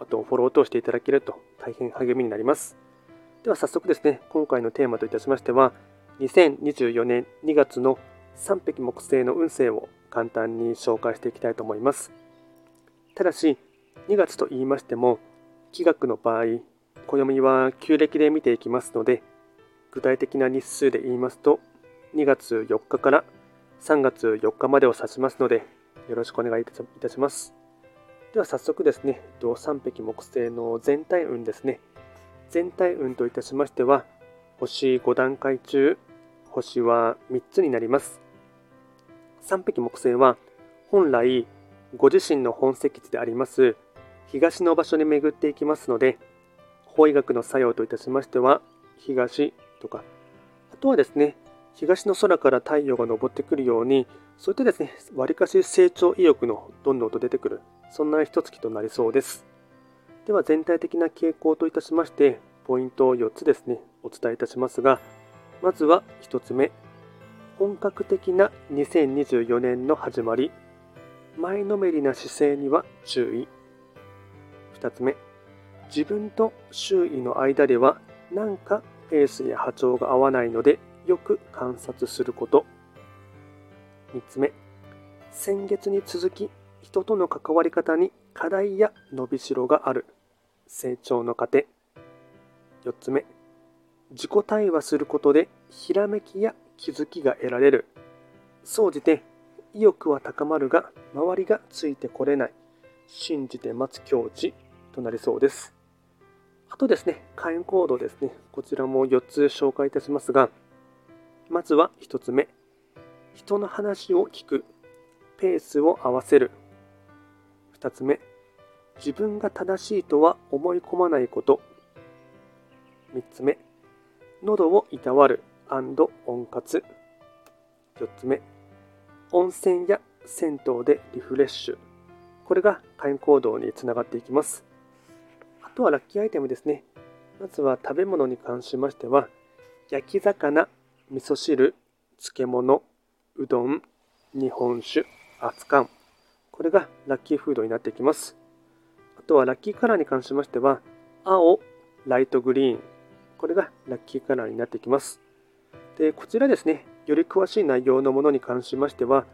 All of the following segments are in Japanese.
あとフォローとしていただけると大変励みになります。では早速ですね、今回のテーマといたしましては、2024年2月の3匹木星の運勢を簡単に紹介していきたいと思います。ただし、2月と言いましても、気学の場合、暦は旧暦で見ていきますので、具体的な日数で言いますと、2月4日から3月4日までを指しますので、よろしくお願いいたします。では早速ですね、3匹木星の全体運ですね。全体運といたしましては、星5段階中、星は3つになります。3匹木星は、本来、ご自身の本石地であります、東の場所に巡っていきますので、法医学の作用といたしましては、東とか、あとはですね、東の空から太陽が昇ってくるように、そういったですね、わりかし成長意欲のどんどんと出てくる、そんな一月となりそうです。では全体的な傾向といたしまして、ポイントを4つですね、お伝えいたしますが、まずは1つ目、本格的な2024年の始まり、前のめりな姿勢には注意。2つ目、自分と周囲の間ではなんかペースや波長が合わないのでよく観察すること。3つ目、先月に続き人との関わり方に課題や伸びしろがある。成長の過程。4つ目、自己対話することでひらめきや気づきが得られる。総じて意欲は高まるが周りがついてこれない。信じて待つ境地となりそうです。あとですね、会員コードですね。こちらも4つ紹介いたしますが、まずは1つ目。人の話を聞く。ペースを合わせる。2つ目。自分が正しいとは思い込まないこと。3つ目。喉をいたわる温活。4つ目。温泉や銭湯でリフレッシュ。これが会員行動につながっていきます。あとはラッキーアイテムですね。まずは食べ物に関しましては、焼き魚、味噌汁、漬物、うどん、日本酒、熱燗。これがラッキーフードになってきます。あとはラッキーカラーに関しましては、青、ライトグリーン。これがラッキーカラーになってきます。で、こちらですね、より詳しい内容のものに関しましては、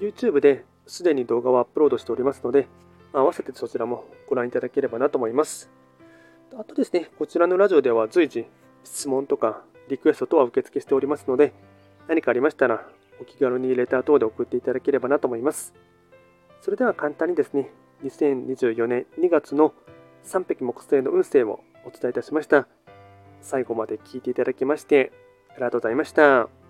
YouTube ですでに動画をアップロードしておりますので、合わせてそちらもご覧いただければなと思います。あとですね、こちらのラジオでは随時質問とかリクエスト等は受付しておりますので、何かありましたらお気軽にレター等で送っていただければなと思います。それでは簡単にですね、2024年2月の3匹木星の運勢をお伝えいたしました。最後まで聞いていただきましてありがとうございました。